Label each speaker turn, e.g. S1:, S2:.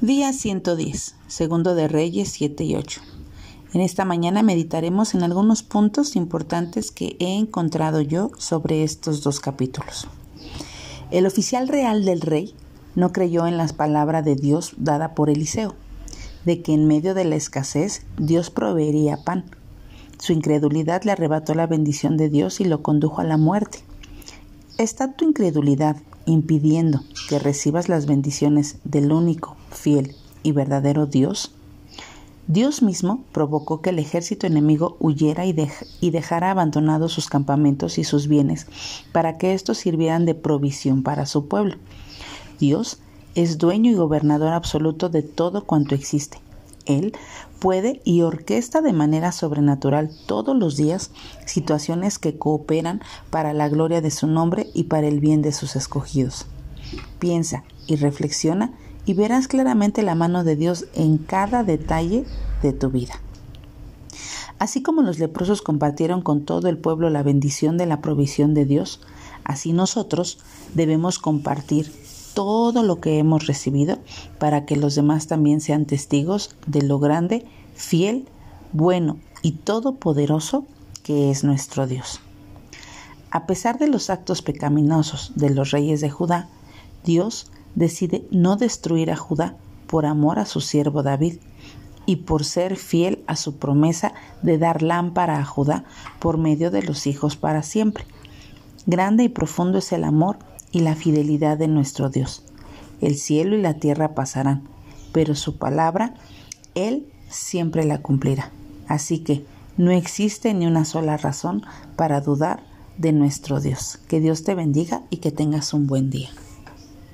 S1: Día 110, segundo de Reyes 7 y 8. En esta mañana meditaremos en algunos puntos importantes que he encontrado yo sobre estos dos capítulos. El oficial real del rey no creyó en las palabras de Dios dada por Eliseo, de que en medio de la escasez Dios proveería pan. Su incredulidad le arrebató la bendición de Dios y lo condujo a la muerte. ¿Está tu incredulidad impidiendo que recibas las bendiciones del único, fiel y verdadero Dios? Dios mismo provocó que el ejército enemigo huyera y, dejara abandonados sus campamentos y sus bienes para que éstos sirvieran de provisión para su pueblo. Dios es dueño y gobernador absoluto de todo cuanto existe. Él puede y orquesta de manera sobrenatural todos los días situaciones que cooperan para la gloria de su nombre y para el bien de sus escogidos. Piensa y reflexiona y verás claramente la mano de Dios en cada detalle de tu vida. Así como los leprosos compartieron con todo el pueblo la bendición de la provisión de Dios, así nosotros debemos compartir todo lo que hemos recibido para que los demás también sean testigos de lo grande, fiel, bueno y todopoderoso que es nuestro Dios. A pesar de los actos pecaminosos de los reyes de Judá, Dios decide no destruir a Judá por amor a su siervo David y por ser fiel a su promesa de dar lámpara a Judá por medio de los hijos para siempre. Grande y profundo es el amor y la fidelidad de nuestro Dios. El cielo y la tierra pasarán, pero su palabra, Él siempre la cumplirá. Así que no existe ni una sola razón para dudar de nuestro Dios. Que Dios te bendiga y que tengas un buen día.